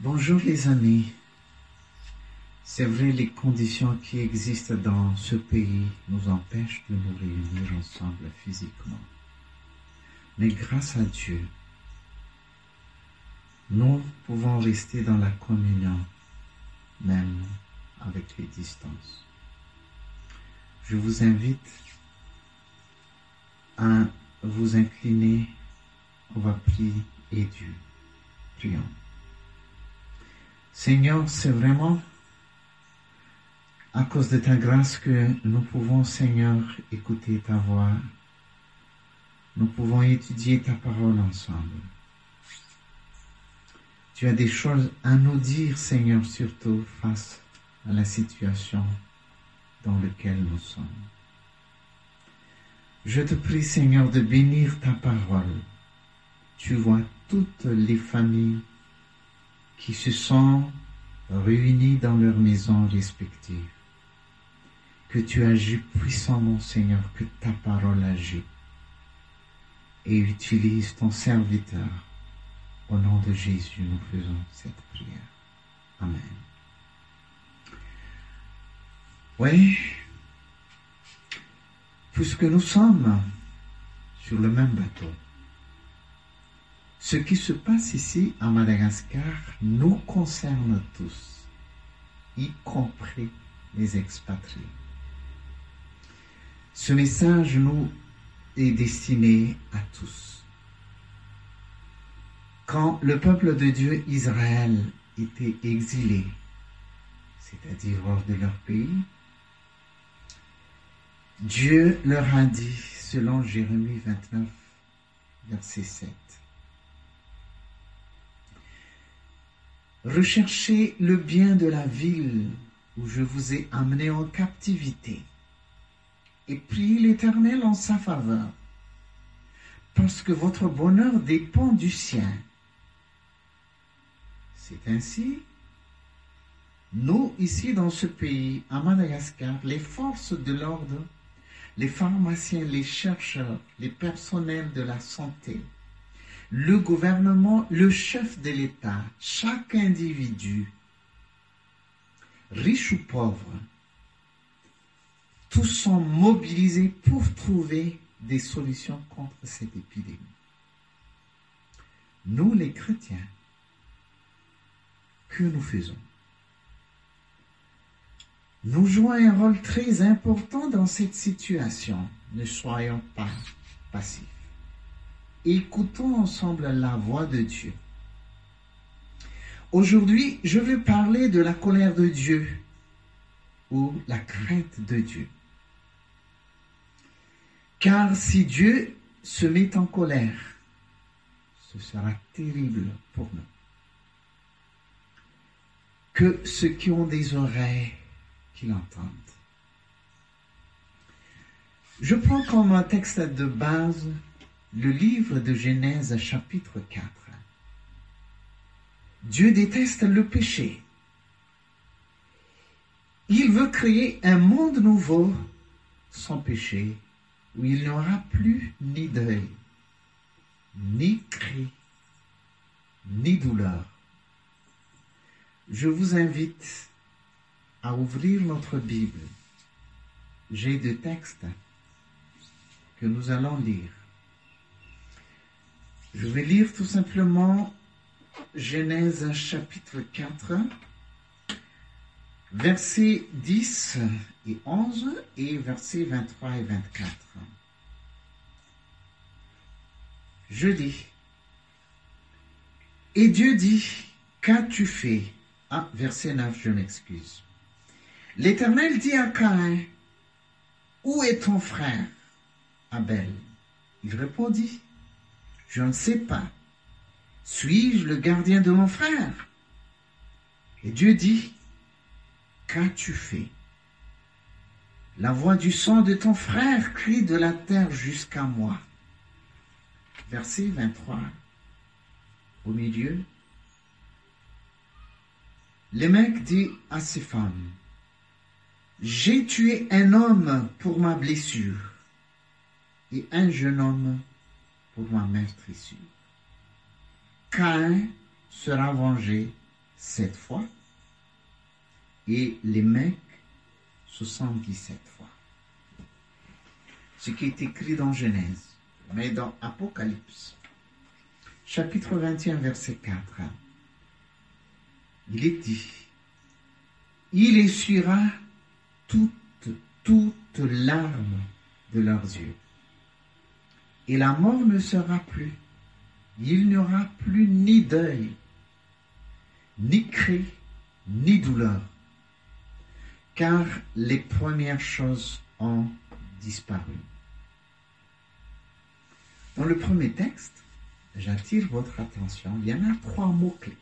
Bonjour les amis. C'est vrai, les conditions qui existent dans ce pays nous empêchent de nous réunir ensemble physiquement. Mais grâce à Dieu, nous pouvons rester dans la communion, même avec les distances. Je vous invite à vous incliner. On va prier et Dieu. Prions. Seigneur, c'est vraiment à cause de ta grâce que nous pouvons, Seigneur, écouter ta voix. Nous pouvons étudier ta parole ensemble. Tu as des choses à nous dire, Seigneur, surtout face à la situation dans laquelle nous sommes. Je te prie, Seigneur, de bénir ta parole. Tu vois toutes les familles qui se sont réunies dans leurs maisons respectives. Que tu agis puissamment, Seigneur, que ta parole agit. Et utilise ton serviteur. Au nom de Jésus, nous faisons cette prière. Amen. Oui, puisque nous sommes sur le même bateau, ce qui se passe ici à Madagascar nous concerne tous, y compris les expatriés. Ce message nous est destiné à tous. Quand le peuple de Dieu Israël était exilé, c'est-à-dire hors de leur pays, Dieu leur a dit, selon Jérémie 29, verset 7, Recherchez le bien de la ville où je vous ai amené en captivité et priez l'Éternel en sa faveur, parce que votre bonheur dépend du sien. C'est ainsi, nous, ici dans ce pays, à Madagascar, les forces de l'ordre, les pharmaciens, les chercheurs, les personnels de la santé, le gouvernement, le chef de l'État, chaque individu, riche ou pauvre, tous sont mobilisés pour trouver des solutions contre cette épidémie. Nous, les chrétiens, que nous faisons? Nous jouons un rôle très important dans cette situation. Ne soyons pas passifs. Écoutons ensemble la voix de Dieu. Aujourd'hui, je veux parler de la colère de Dieu ou la crainte de Dieu. Car si Dieu se met en colère, ce sera terrible pour nous. Que ceux qui ont des oreilles, qui l'entendent. Je prends comme texte de base le livre de Genèse chapitre 4. Dieu déteste le péché. Il veut créer un monde nouveau sans péché, où il n'y aura plus ni deuil, ni cri, ni douleur. Je vous invite à ouvrir notre Bible. J'ai deux textes que nous allons lire. Je vais lire tout simplement Genèse chapitre 4, versets 10 et 11 et versets 23 et 24. Je dis, et Dieu dit, qu'as-tu fait? Ah, verset 9, je m'excuse. L'Éternel dit à Caïn, où est ton frère? Abel Il répondit, je ne sais pas. Suis-je le gardien de mon frère? Et Dieu dit, qu'as-tu fait? La voix du sang de ton frère crie de la terre jusqu'à moi. Verset 23. Au milieu, le mec dit à ses femmes, J'ai tué un homme pour ma blessure et un jeune homme pour ma meurtrissure. Caïn sera vengé sept fois et les mecs 77 fois. Ce qui est écrit dans Genèse, mais dans Apocalypse, chapitre 21, verset 4, il est dit, il essuiera toutes, toutes larmes de leurs yeux. Et la mort ne sera plus. Il n'y aura plus ni deuil, ni cri, ni douleur, car les premières choses ont disparu. Dans le premier texte, j'attire votre attention, il y en a trois mots-clés.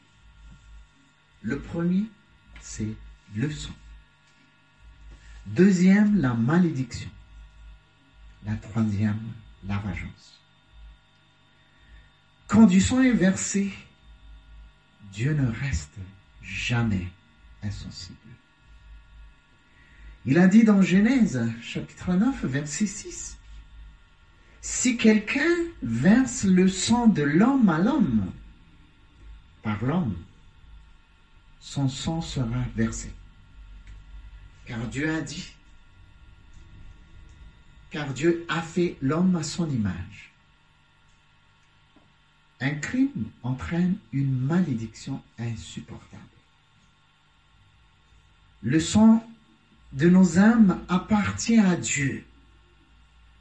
Le premier, c'est le sang. Deuxième, la malédiction. La troisième, la vengeance. Quand du sang est versé, Dieu ne reste jamais insensible. Il a dit dans Genèse chapitre 9 verset 6, Si quelqu'un verse le sang de l'homme à l'homme, par l'homme, son sang sera versé. Car Dieu a dit, car Dieu a fait l'homme à son image. Un crime entraîne une malédiction insupportable. Le sang de nos âmes appartient à Dieu.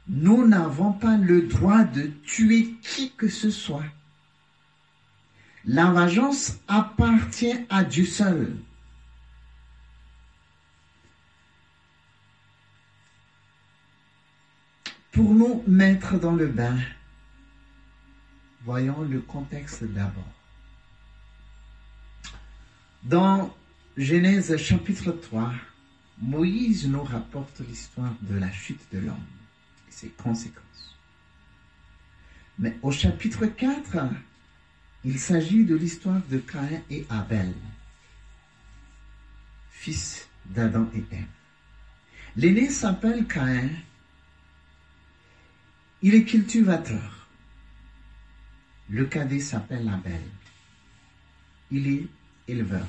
Nous n'avons pas le droit de tuer qui que ce soit. La vengeance appartient à Dieu seul. Pour nous mettre dans le bain, voyons le contexte d'abord. Dans Genèse chapitre 3, Moïse nous rapporte l'histoire de la chute de l'homme et ses conséquences. Mais au chapitre 4, il s'agit de l'histoire de Caïn et Abel, fils d'Adam et Ève. L'aîné s'appelle Caïn. Il est cultivateur. Le cadet s'appelle Abel. Il est éleveur.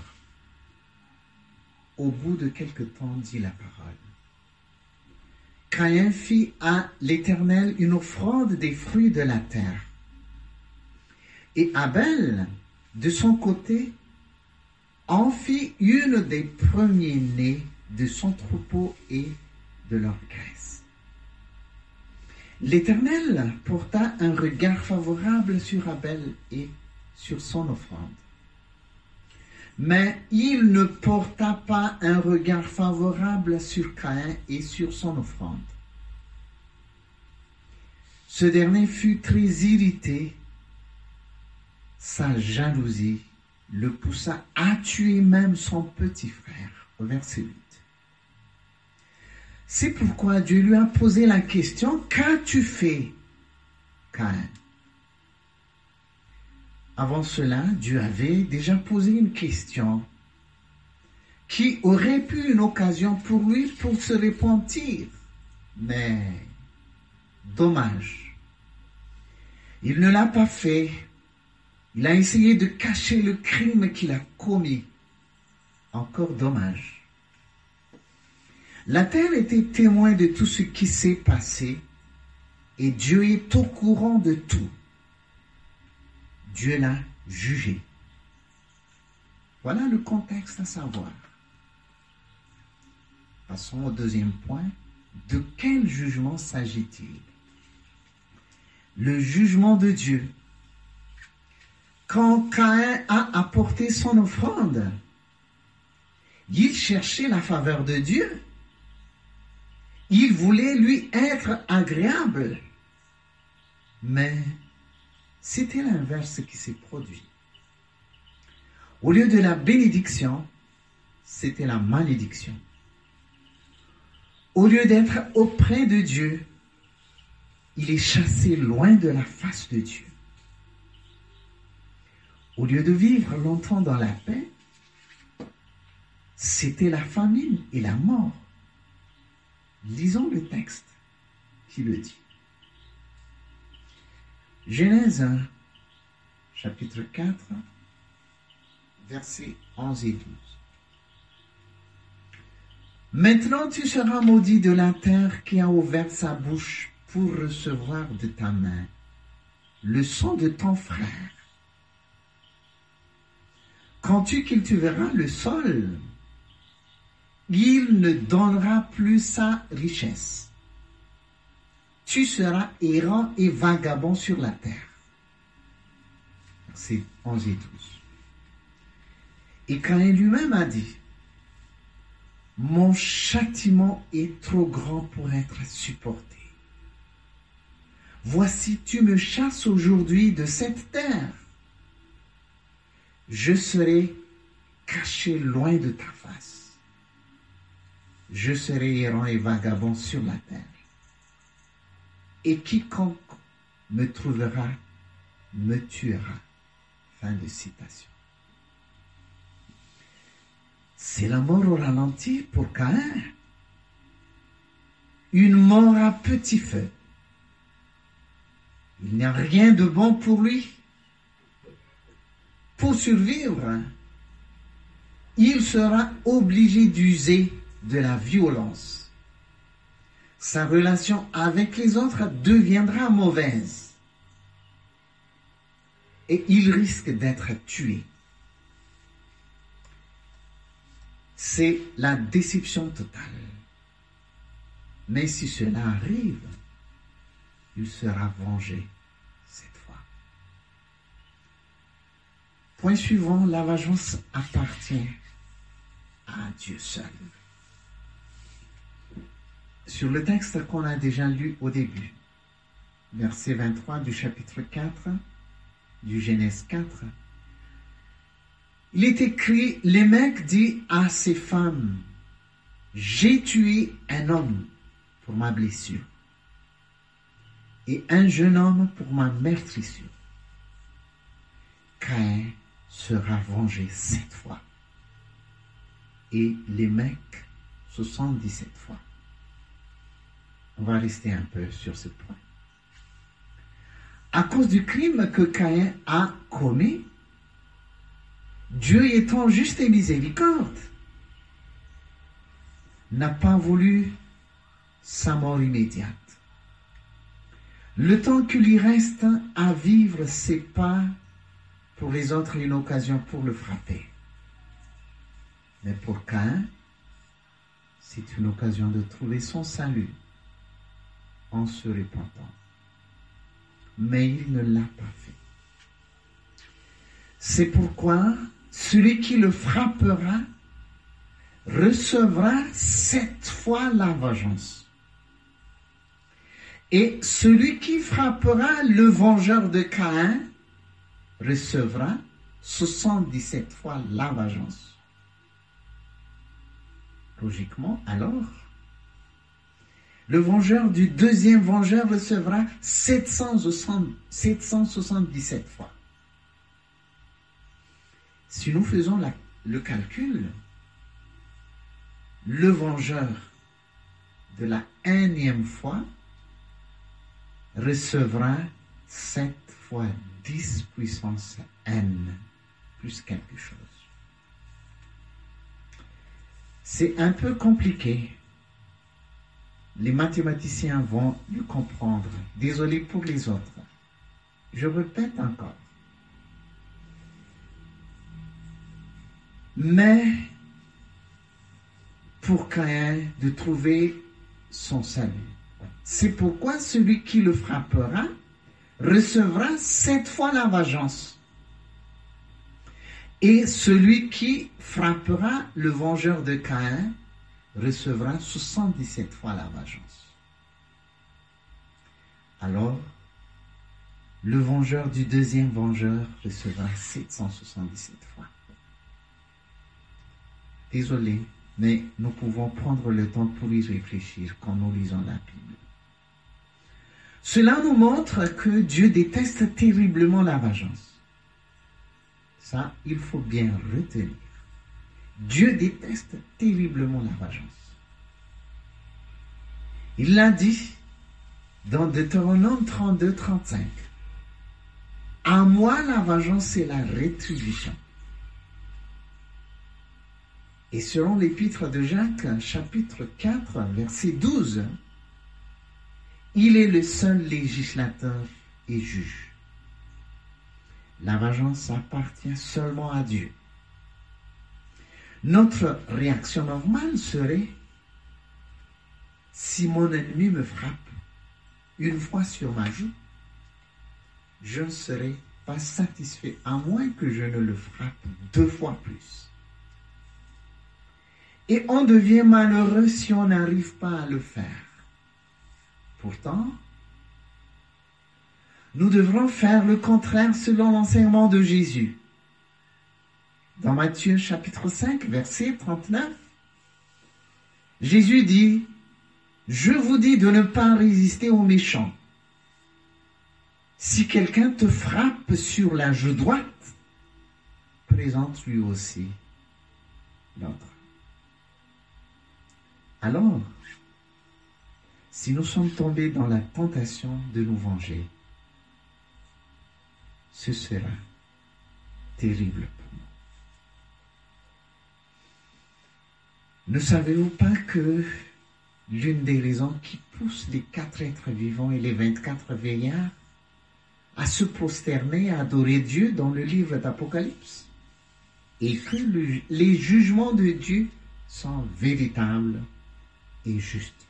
Au bout de quelque temps, dit la parole. Caïn fit à l'Éternel une offrande des fruits de la terre. Et Abel, de son côté, en fit une des premiers-nés de son troupeau et de leur graisse. L'Éternel porta un regard favorable sur Abel et sur son offrande. Mais il ne porta pas un regard favorable sur Caïn et sur son offrande. Ce dernier fut très irrité. Sa jalousie le poussa à tuer même son petit frère. Verset 8. C'est pourquoi Dieu lui a posé la question, qu'as-tu fait, Caïn? Avant cela, Dieu avait déjà posé une question qui aurait pu une occasion pour lui pour se repentir. Mais, dommage, il ne l'a pas fait. Il a essayé de cacher le crime qu'il a commis. Encore dommage. La terre était témoin de tout ce qui s'est passé et Dieu est au courant de tout. Dieu l'a jugé. Voilà le contexte à savoir. Passons au deuxième point. De quel jugement s'agit-il? Le jugement de Dieu. Quand Caïn a apporté son offrande, il cherchait la faveur de Dieu. Il voulait lui être agréable. Mais c'était l'inverse qui s'est produit. Au lieu de la bénédiction, c'était la malédiction. Au lieu d'être auprès de Dieu, il est chassé loin de la face de Dieu. Au lieu de vivre longtemps dans la paix, c'était la famine et la mort. Lisons le texte qui le dit. Genèse 1, chapitre 4, versets 11 et 12. Maintenant tu seras maudit de la terre qui a ouvert sa bouche pour recevoir de ta main le sang de ton frère. Quand tu cultiveras le sol, il ne donnera plus sa richesse. Tu seras errant et vagabond sur la terre. C'est 11 et 12. Et Caïn lui-même a dit, mon châtiment est trop grand pour être supporté. Voici, tu me chasses aujourd'hui de cette terre. Je serai caché loin de ta face. Je serai errant et vagabond sur la terre. Et quiconque me trouvera me tuera. Fin de citation. C'est la mort au ralenti pour Caïn. Une mort à petit feu. Il n'y a rien de bon pour lui. Pour survivre, il sera obligé d'user de la violence. Sa relation avec les autres deviendra mauvaise. Et il risque d'être tué. c'est la déception totale. Mais si cela arrive, il sera vengé cette fois. Point suivant, la vengeance appartient à Dieu seul. Sur le texte qu'on a déjà lu au début, verset 23 du chapitre 4 du Genèse 4, il est écrit, les mecs dit à ces femmes, j'ai tué un homme pour ma blessure et un jeune homme pour ma meurtrissure. Caïn sera vengé sept fois et les mecs 77 fois. On va rester un peu sur ce point. À cause du crime que Caïn a commis, Dieu étant juste et miséricorde, n'a pas voulu sa mort immédiate. Le temps qu'il lui reste à vivre, c'est pas pour les autres une occasion pour le frapper. Mais pour Cain, c'est une occasion de trouver son salut en se repentant. Mais il ne l'a pas fait. C'est pourquoi celui qui le frappera recevra sept fois la vengeance. Et celui qui frappera le vengeur de Caïn recevra 77 fois la vengeance. Logiquement, alors, le vengeur du deuxième vengeur recevra 777 fois. Si nous faisons le calcul, le vengeur de la énième fois recevra 7 fois 10 puissance n plus quelque chose. C'est un peu compliqué. Les mathématiciens vont le comprendre. Désolé pour les autres. Je répète encore. mais pour Caïn de trouver son salut. C'est pourquoi celui qui le frappera recevra sept fois la vengeance. Et celui qui frappera le vengeur de Caïn recevra 77 fois la vengeance. Alors, le vengeur du deuxième vengeur recevra 777 fois. Désolé, mais nous pouvons prendre le temps pour y réfléchir quand nous lisons la Bible. Cela nous montre que Dieu déteste terriblement la vengeance. Ça, il faut bien retenir. Dieu déteste terriblement la vengeance. Il l'a dit dans Deutéronome 32, 35. À moi la vengeance, c'est la rétribution. Et selon l'épître de Jacques, chapitre 4, verset 12, il est le seul législateur et juge. La vengeance appartient seulement à Dieu. Notre réaction normale serait, si mon ennemi me frappe une fois sur ma joue, je ne serai pas satisfait à moins que je ne le frappe deux fois plus. Et on devient malheureux si on n'arrive pas à le faire. Pourtant, nous devrons faire le contraire selon l'enseignement de Jésus. Dans Matthieu chapitre 5, verset 39, Jésus dit, Je vous dis de ne pas résister aux méchants. Si quelqu'un te frappe sur la joue droite, présente lui aussi l'autre. Alors, si nous sommes tombés dans la tentation de nous venger, ce sera terrible pour nous. Ne savez-vous pas que l'une des raisons qui pousse les quatre êtres vivants et les 24 veillards à se prosterner, à adorer Dieu dans le livre d'Apocalypse, et que les jugements de Dieu sont véritables et justes?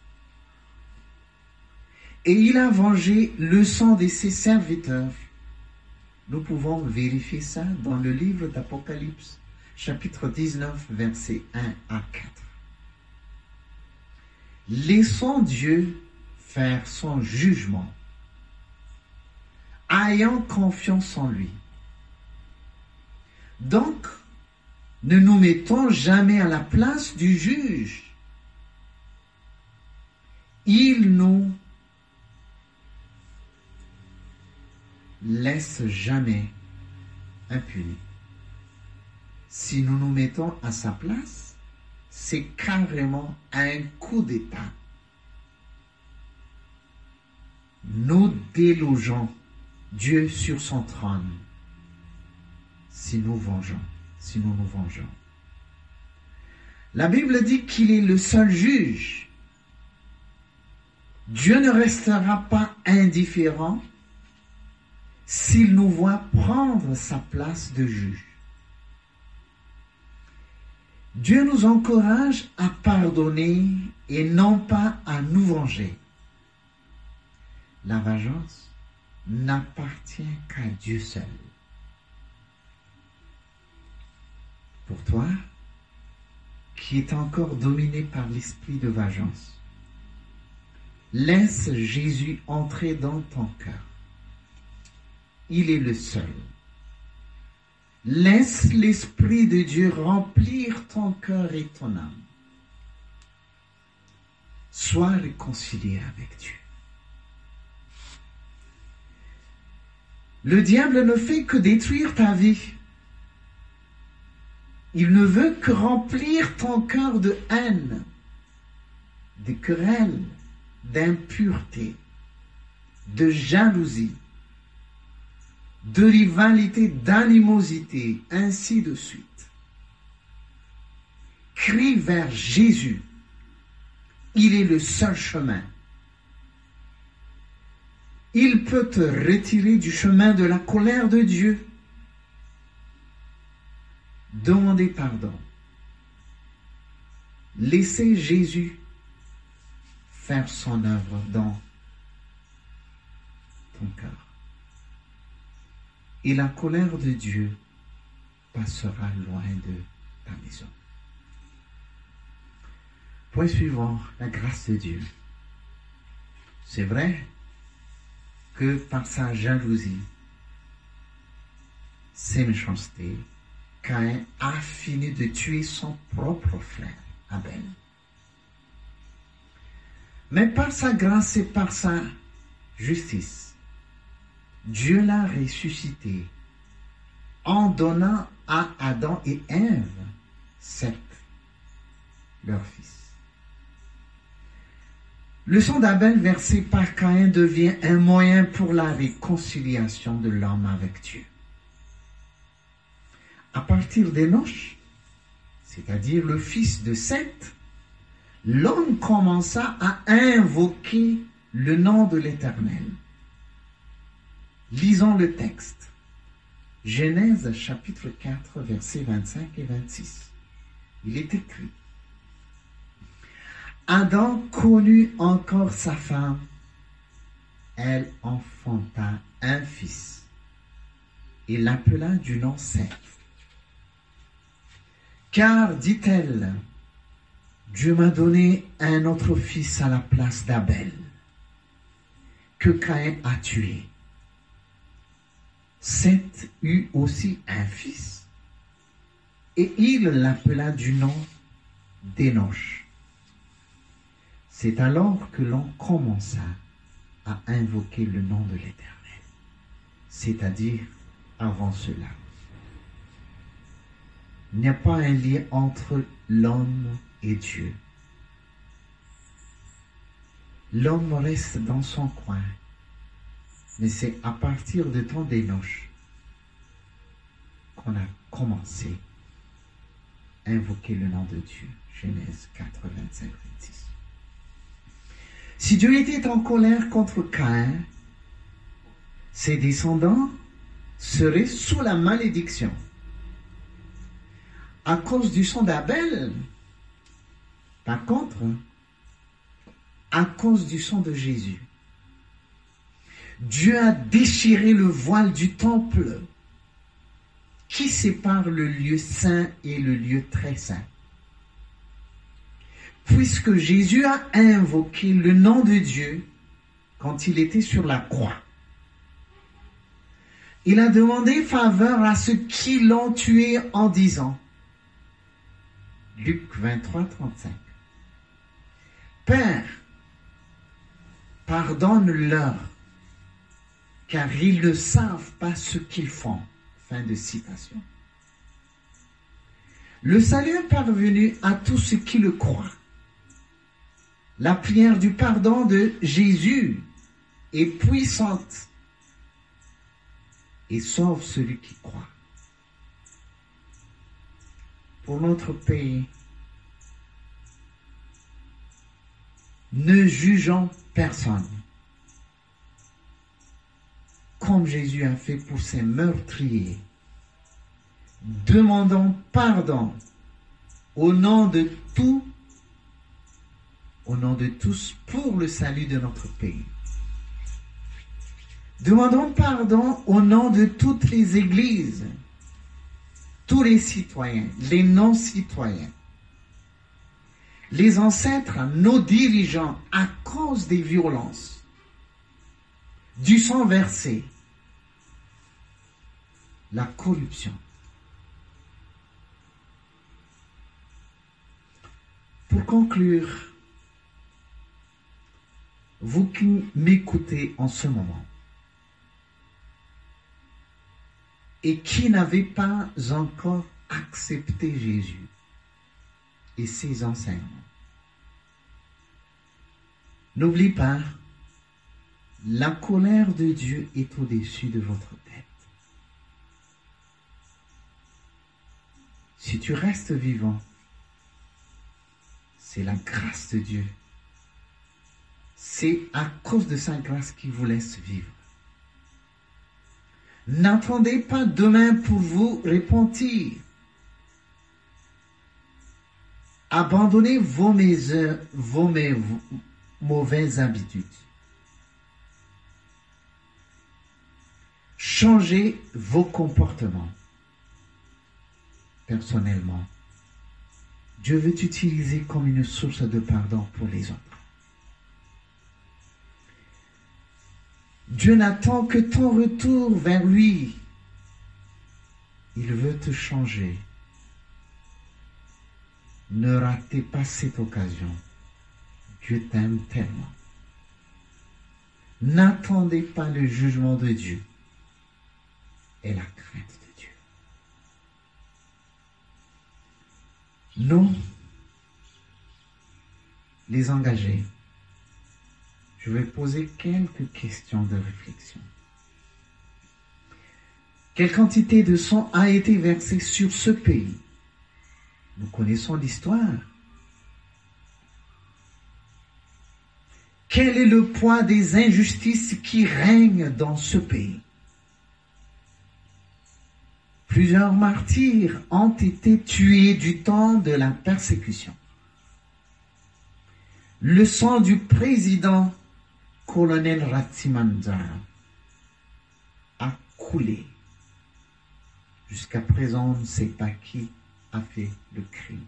Et il a vengé le sang de ses serviteurs. Nous pouvons vérifier ça dans le livre d'Apocalypse, chapitre 19, versets 1 à 4. Laissons Dieu faire son jugement, ayant confiance en lui. Donc, ne nous mettons jamais à la place du juge. Il nous laisse jamais impuni. Si nous nous mettons à sa place, c'est carrément un coup d'État. Nous délogeons Dieu sur son trône si nous vengeons, si nous nous vengeons. La Bible dit qu'il est le seul juge. Dieu ne restera pas indifférent s'il nous voit prendre sa place de juge. Dieu nous encourage à pardonner et non pas à nous venger. La vengeance n'appartient qu'à Dieu seul. Pour toi, qui est encore dominé par l'esprit de vengeance, laisse Jésus entrer dans ton cœur il est le seul. Laisse l'Esprit de Dieu remplir ton cœur et ton âme. Sois réconcilié avec Dieu. Le diable ne fait que détruire ta vie. Il ne veut que remplir ton cœur de haine, de querelles, d'impureté, de jalousie, de rivalité, d'animosité, ainsi de suite. Crie vers Jésus. Il est le seul chemin. Il peut te retirer du chemin de la colère de Dieu. Demandez pardon. Laissez Jésus faire son œuvre dans ton cœur et la colère de Dieu passera loin de ta maison. Point suivant, la grâce de Dieu. C'est vrai que par sa jalousie, ses méchancetés, Caïn a fini de tuer son propre frère, Abel. Mais par sa grâce et par sa justice, Dieu l'a ressuscité en donnant à Adam et Ève, certes, leur fils. Le sang d'Abel versé par Caïn devient un moyen pour la réconciliation de l'homme avec Dieu. À partir des noches, c'est-à-dire le fils de Seth, l'homme commença à invoquer le nom de l'Éternel. Lisons le texte. Genèse chapitre 4, versets 25 et 26. Il est écrit. Adam connut encore sa femme. Elle enfanta un fils et l'appela du nom Seth. Car, dit-elle, Dieu m'a donné un autre fils à la place d'Abel, que Caïn a tué. Seth eut aussi un fils, et il l'appela du nom d'Enoch. C'est alors que l'on commença à invoquer le nom de l'Éternel, c'est-à-dire avant cela. Il n'y a pas un lien entre l'homme et Dieu. L'homme reste dans son coin, mais c'est à partir de temps d'Enoch qu'on a commencé à invoquer le nom de Dieu. Genèse 4, 25, 26. Si Dieu était en colère contre Caïn, ses descendants seraient sous la malédiction. À cause du sang d'Abel, par contre, à cause du sang de Jésus, Dieu a déchiré le voile du temple qui sépare le lieu saint et le lieu très saint. Puisque Jésus a invoqué le nom de Dieu quand il était sur la croix. Il a demandé faveur à ceux qui l'ont tué en disant, Luc 23, 35, Père, pardonne-leur, car ils ne savent pas ce qu'ils font. Fin de citation. Le salut est parvenu à tous ceux qui le croient. La prière du pardon de Jésus est puissante et sauve celui qui croit. Pour notre pays, ne jugeons personne comme Jésus a fait pour ses meurtriers. Demandons pardon au nom de tout, au nom de tous pour le salut de notre pays. Demandons pardon au nom de toutes les églises, tous les citoyens, les non-citoyens, les ancêtres, nos dirigeants, à cause des violences, du sang versé, la corruption. Pour conclure, vous qui m'écoutez en ce moment et qui n'avez pas encore accepté Jésus et ses enseignements, n'oubliez pas, la colère de Dieu est au-dessus de votre Si tu restes vivant, c'est la grâce de Dieu. C'est à cause de sa grâce qu'il vous laisse vivre. N'attendez pas demain pour vous repentir. Abandonnez vos, vos mauvaises habitudes. Changez vos comportements personnellement. Dieu veut t'utiliser comme une source de pardon pour les autres. Dieu n'attend que ton retour vers lui. Il veut te changer. Ne ratez pas cette occasion. Dieu t'aime tellement. N'attendez pas le jugement de Dieu et la crainte Nous, les engagés, je vais poser quelques questions de réflexion. Quelle quantité de sang a été versée sur ce pays? Nous connaissons l'histoire. Quel est le poids des injustices qui règnent dans ce pays? Plusieurs martyrs ont été tués du temps de la persécution. Le sang du président colonel Ratsimandar a coulé. Jusqu'à présent, on ne sait pas qui a fait le crime.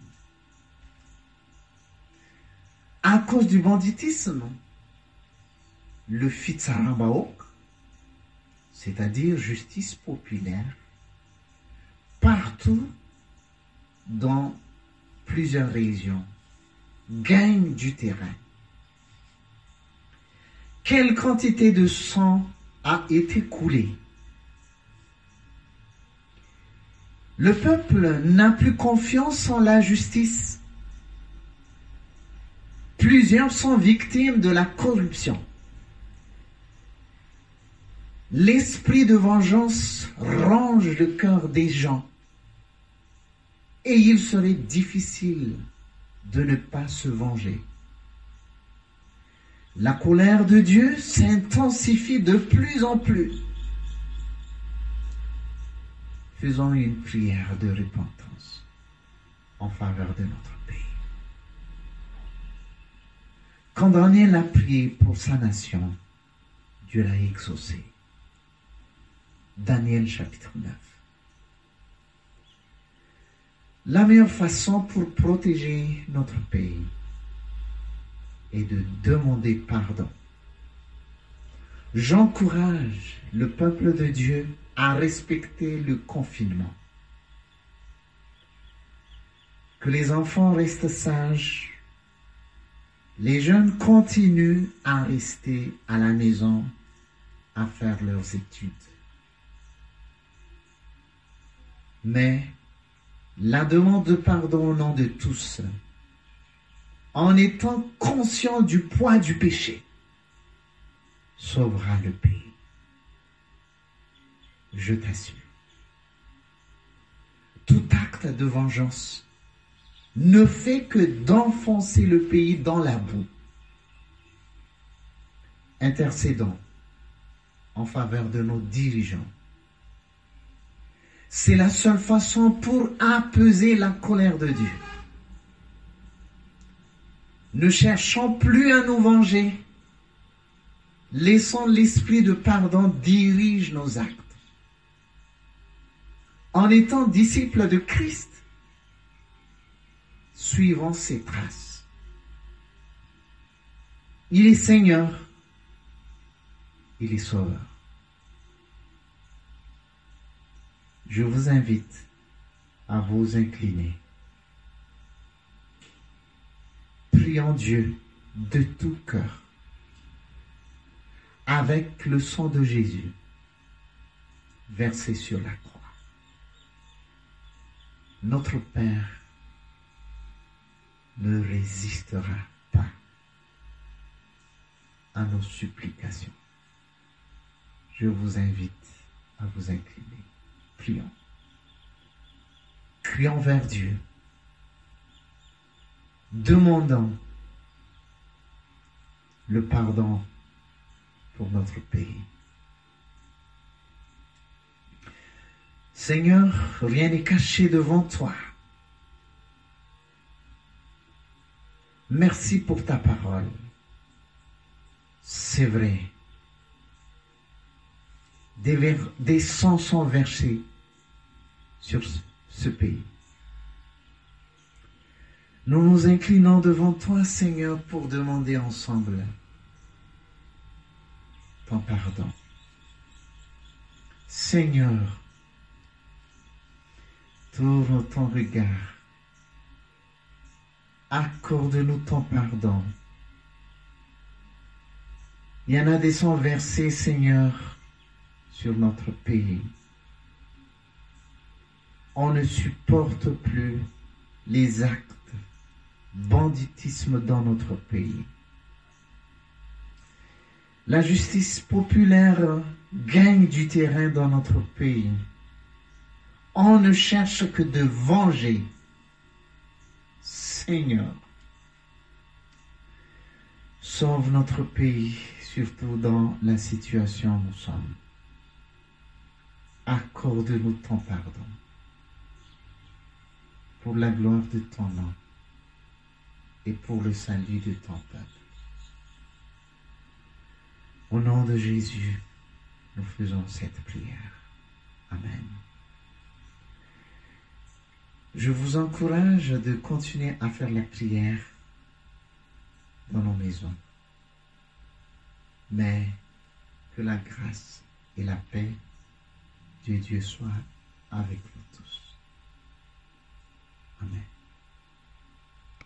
À cause du banditisme, le Fitsarabaok, c'est-à-dire justice populaire, partout dans plusieurs régions, gagne du terrain. Quelle quantité de sang a été coulée Le peuple n'a plus confiance en la justice. Plusieurs sont victimes de la corruption. L'esprit de vengeance range le cœur des gens et il serait difficile de ne pas se venger. La colère de Dieu s'intensifie de plus en plus. Faisons une prière de repentance en faveur de notre pays. Quand Daniel a prié pour sa nation, Dieu l'a exaucé. Daniel chapitre 9. La meilleure façon pour protéger notre pays est de demander pardon. J'encourage le peuple de Dieu à respecter le confinement. Que les enfants restent sages. Les jeunes continuent à rester à la maison à faire leurs études. Mais la demande de pardon au nom de tous, en étant conscient du poids du péché, sauvera le pays. Je t'assure. Tout acte de vengeance ne fait que d'enfoncer le pays dans la boue. Intercédons en faveur de nos dirigeants c'est la seule façon pour apaiser la colère de Dieu. Ne cherchons plus à nous venger. Laissons l'esprit de pardon dirige nos actes. En étant disciples de Christ, suivons ses traces. Il est Seigneur, il est Sauveur. Je vous invite à vous incliner. Prions Dieu de tout cœur, avec le sang de Jésus versé sur la croix. Notre Père ne résistera pas à nos supplications. Je vous invite à vous incliner. Crions vers Dieu. Demandons le pardon pour notre pays. Seigneur, rien n'est caché devant toi. Merci pour ta parole. C'est vrai. Des, des sangs sont versés sur ce pays. Nous nous inclinons devant toi, Seigneur, pour demander ensemble ton pardon. Seigneur, tourne ton regard. Accorde-nous ton pardon. Il y en a des sons versés, Seigneur, sur notre pays. On ne supporte plus les actes banditisme dans notre pays. La justice populaire gagne du terrain dans notre pays. On ne cherche que de venger Seigneur. Sauve notre pays, surtout dans la situation où nous sommes. Accorde-nous ton pardon pour la gloire de ton nom et pour le salut de ton peuple. Au nom de Jésus, nous faisons cette prière. Amen. Je vous encourage de continuer à faire la prière dans nos maisons. Mais que la grâce et la paix de Dieu soient avec vous tous. Amen.